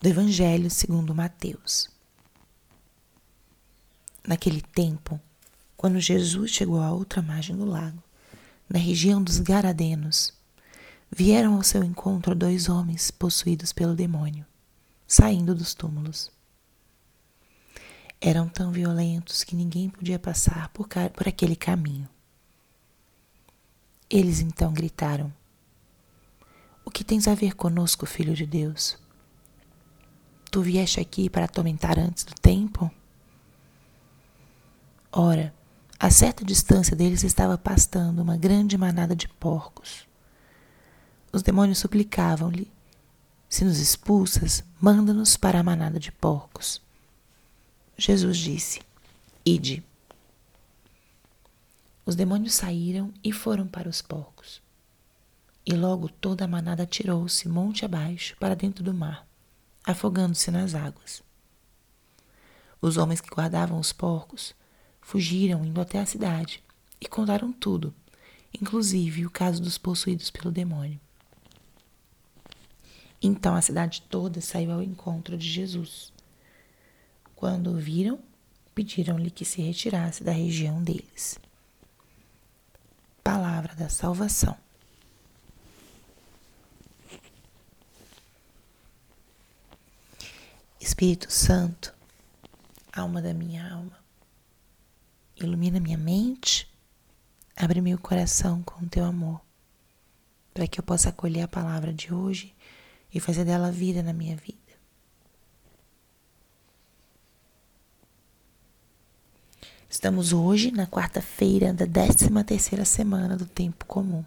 do Evangelho segundo Mateus. Naquele tempo, quando Jesus chegou à outra margem do lago, na região dos Garadenos, vieram ao seu encontro dois homens possuídos pelo demônio, saindo dos túmulos. Eram tão violentos que ninguém podia passar por, por aquele caminho. Eles então gritaram: O que tens a ver conosco, filho de Deus? Tu vieste aqui para atormentar antes do tempo? Ora, a certa distância deles estava pastando uma grande manada de porcos. Os demônios suplicavam-lhe: Se nos expulsas, manda-nos para a manada de porcos. Jesus disse: Ide. Os demônios saíram e foram para os porcos. E logo toda a manada tirou-se monte abaixo para dentro do mar afogando-se nas águas. Os homens que guardavam os porcos fugiram indo até a cidade e contaram tudo, inclusive o caso dos possuídos pelo demônio. Então a cidade toda saiu ao encontro de Jesus. Quando o viram, pediram-lhe que se retirasse da região deles. Palavra da salvação. Espírito Santo, alma da minha alma, ilumina minha mente, abre meu coração com o teu amor, para que eu possa acolher a palavra de hoje e fazer dela vida na minha vida. Estamos hoje na quarta-feira da 13 terceira semana do tempo comum.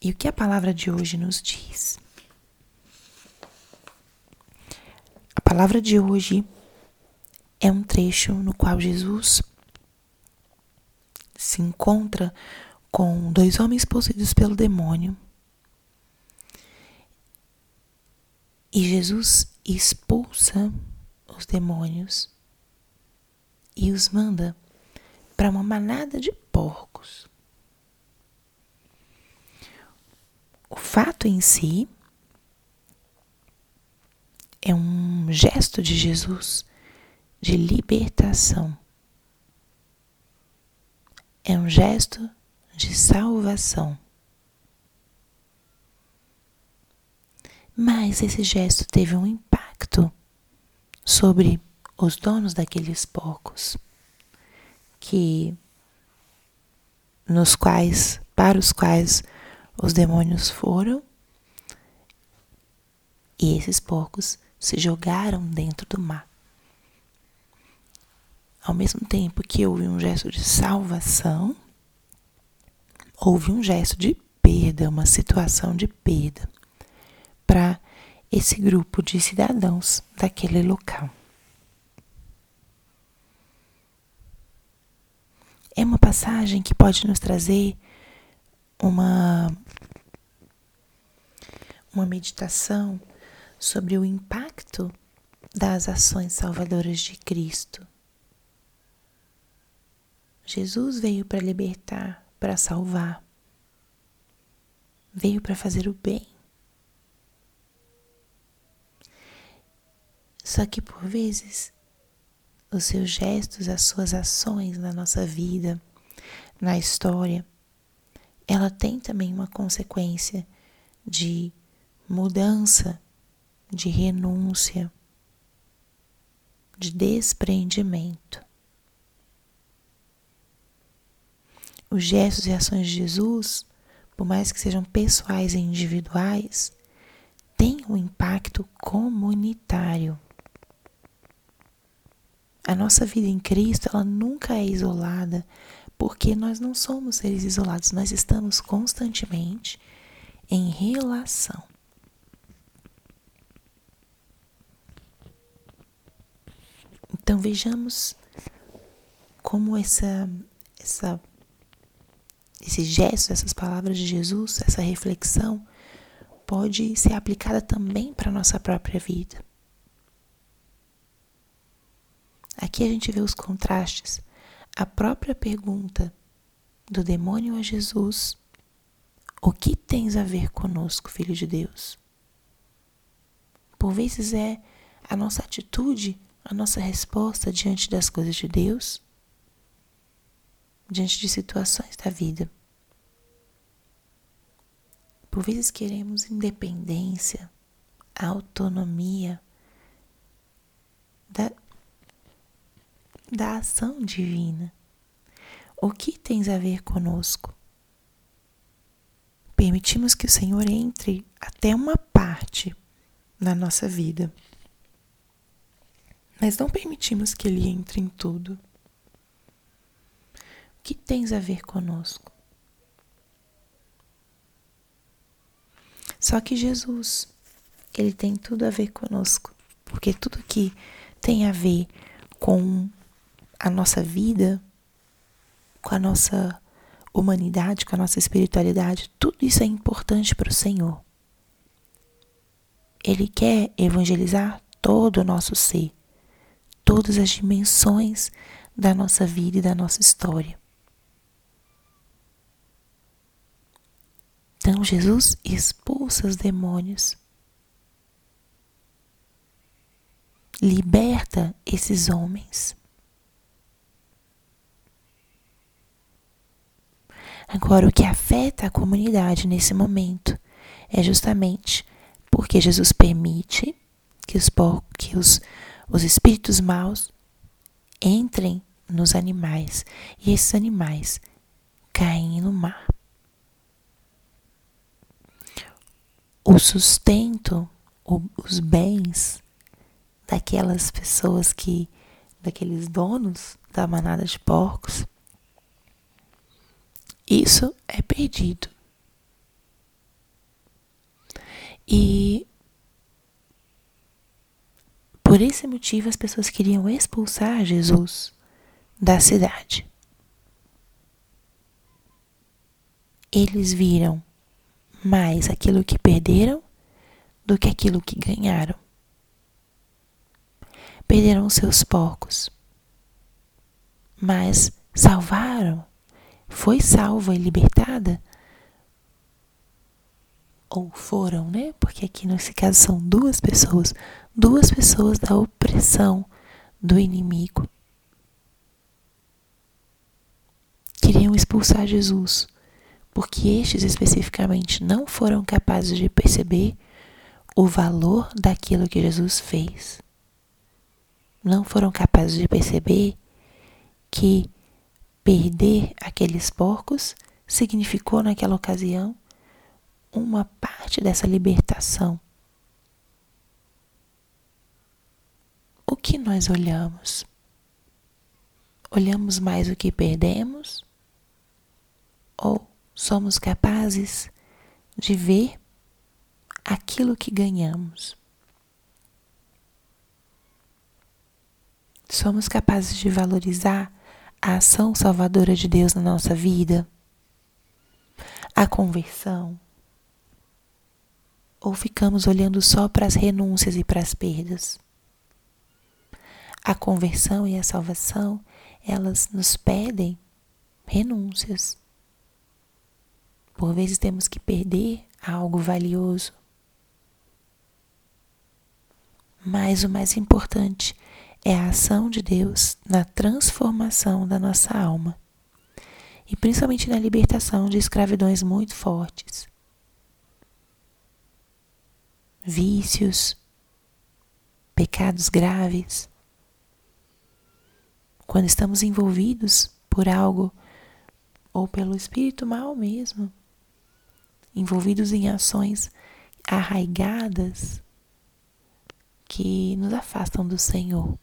E o que a palavra de hoje nos diz? Palavra de hoje é um trecho no qual Jesus se encontra com dois homens possuídos pelo demônio. E Jesus expulsa os demônios e os manda para uma manada de porcos. O fato em si é um gesto de Jesus de libertação. É um gesto de salvação. Mas esse gesto teve um impacto sobre os donos daqueles porcos, que nos quais, para os quais os demônios foram, e esses porcos se jogaram dentro do mar. Ao mesmo tempo que houve um gesto de salvação, houve um gesto de perda, uma situação de perda para esse grupo de cidadãos daquele local. É uma passagem que pode nos trazer uma uma meditação sobre o impacto das ações salvadoras de Cristo. Jesus veio para libertar, para salvar, veio para fazer o bem. Só que por vezes os seus gestos, as suas ações na nossa vida, na história, ela tem também uma consequência de mudança de renúncia, de desprendimento. Os gestos e ações de Jesus, por mais que sejam pessoais e individuais, têm um impacto comunitário. A nossa vida em Cristo, ela nunca é isolada, porque nós não somos seres isolados, nós estamos constantemente em relação. Então vejamos como essa, essa, esse gesto, essas palavras de Jesus, essa reflexão pode ser aplicada também para a nossa própria vida. Aqui a gente vê os contrastes. A própria pergunta do demônio a Jesus: O que tens a ver conosco, filho de Deus? Por vezes é a nossa atitude, a nossa resposta diante das coisas de Deus, diante de situações da vida. Por vezes queremos independência, autonomia da, da ação divina. O que tens a ver conosco? Permitimos que o Senhor entre até uma parte na nossa vida, mas não permitimos que Ele entre em tudo. O que tens a ver conosco? Só que Jesus, ele tem tudo a ver conosco, porque tudo que tem a ver com a nossa vida, com a nossa humanidade, com a nossa espiritualidade, tudo isso é importante para o Senhor. Ele quer evangelizar todo o nosso ser, todas as dimensões da nossa vida e da nossa história. Então Jesus expulsa os demônios. Liberta esses homens. Agora, o que afeta a comunidade nesse momento é justamente porque Jesus permite que os, que os, os espíritos maus entrem nos animais e esses animais caem no mar. o sustento, os bens daquelas pessoas que, daqueles donos da manada de porcos, isso é perdido. E por esse motivo as pessoas queriam expulsar Jesus da cidade. Eles viram mais aquilo que perderam do que aquilo que ganharam. Perderam seus porcos, mas salvaram, foi salva e libertada, ou foram, né? Porque aqui nesse caso são duas pessoas, duas pessoas da opressão do inimigo. Queriam expulsar Jesus porque estes especificamente não foram capazes de perceber o valor daquilo que Jesus fez. Não foram capazes de perceber que perder aqueles porcos significou naquela ocasião uma parte dessa libertação. O que nós olhamos? Olhamos mais o que perdemos ou somos capazes de ver aquilo que ganhamos. Somos capazes de valorizar a ação salvadora de Deus na nossa vida, a conversão, ou ficamos olhando só para as renúncias e para as perdas? A conversão e a salvação, elas nos pedem renúncias. Por vezes temos que perder algo valioso. Mas o mais importante é a ação de Deus na transformação da nossa alma e principalmente na libertação de escravidões muito fortes. Vícios, pecados graves. Quando estamos envolvidos por algo ou pelo espírito mal mesmo, envolvidos em ações arraigadas que nos afastam do Senhor.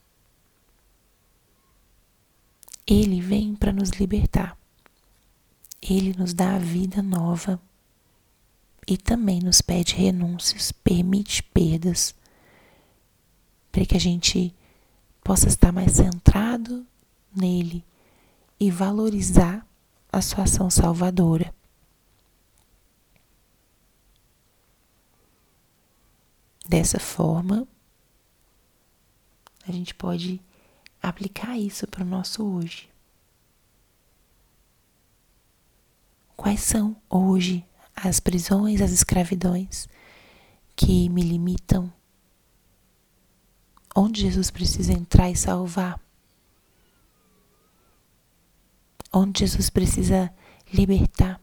Ele vem para nos libertar. Ele nos dá a vida nova e também nos pede renúncias, permite perdas, para que a gente possa estar mais centrado nele e valorizar a sua ação salvadora. Dessa forma, a gente pode aplicar isso para o nosso hoje. Quais são hoje as prisões, as escravidões que me limitam onde Jesus precisa entrar e salvar, onde Jesus precisa libertar.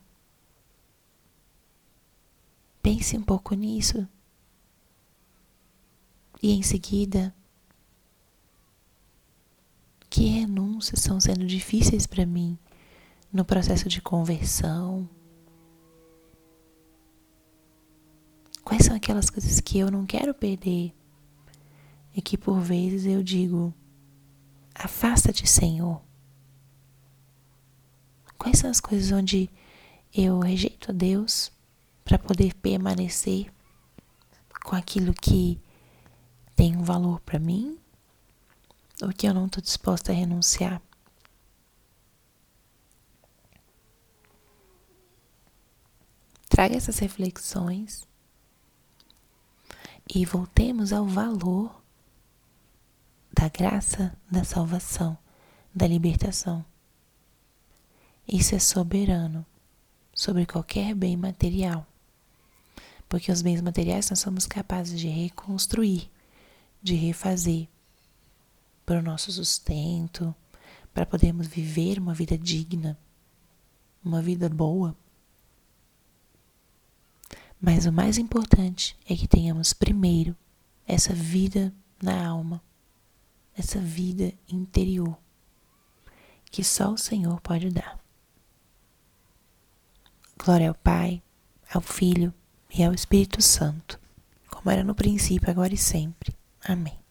Pense um pouco nisso. E em seguida, que renúncias estão sendo difíceis para mim no processo de conversão? Quais são aquelas coisas que eu não quero perder e que por vezes eu digo: afasta-te, Senhor. Quais são as coisas onde eu rejeito a Deus para poder permanecer com aquilo que tem um valor para mim ou que eu não estou disposta a renunciar? Traga essas reflexões e voltemos ao valor da graça, da salvação, da libertação. Isso é soberano sobre qualquer bem material porque os bens materiais nós somos capazes de reconstruir, de refazer para o nosso sustento, para podermos viver uma vida digna, uma vida boa. Mas o mais importante é que tenhamos primeiro essa vida na alma, essa vida interior, que só o Senhor pode dar. Glória ao Pai, ao Filho e ao Espírito Santo, como era no princípio, agora e sempre. Amém.